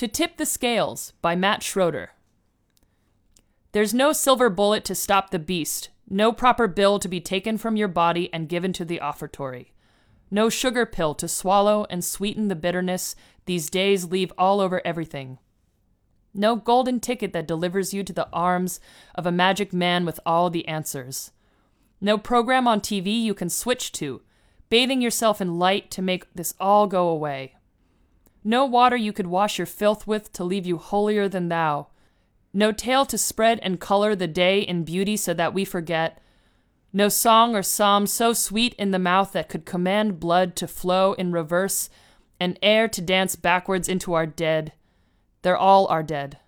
To Tip the Scales by Matt Schroeder. There's no silver bullet to stop the beast, no proper bill to be taken from your body and given to the offertory. No sugar pill to swallow and sweeten the bitterness these days leave all over everything. No golden ticket that delivers you to the arms of a magic man with all the answers. No program on TV you can switch to, bathing yourself in light to make this all go away. No water you could wash your filth with to leave you holier than thou. No tale to spread and color the day in beauty so that we forget. No song or psalm so sweet in the mouth that could command blood to flow in reverse and air to dance backwards into our dead. They're all our dead.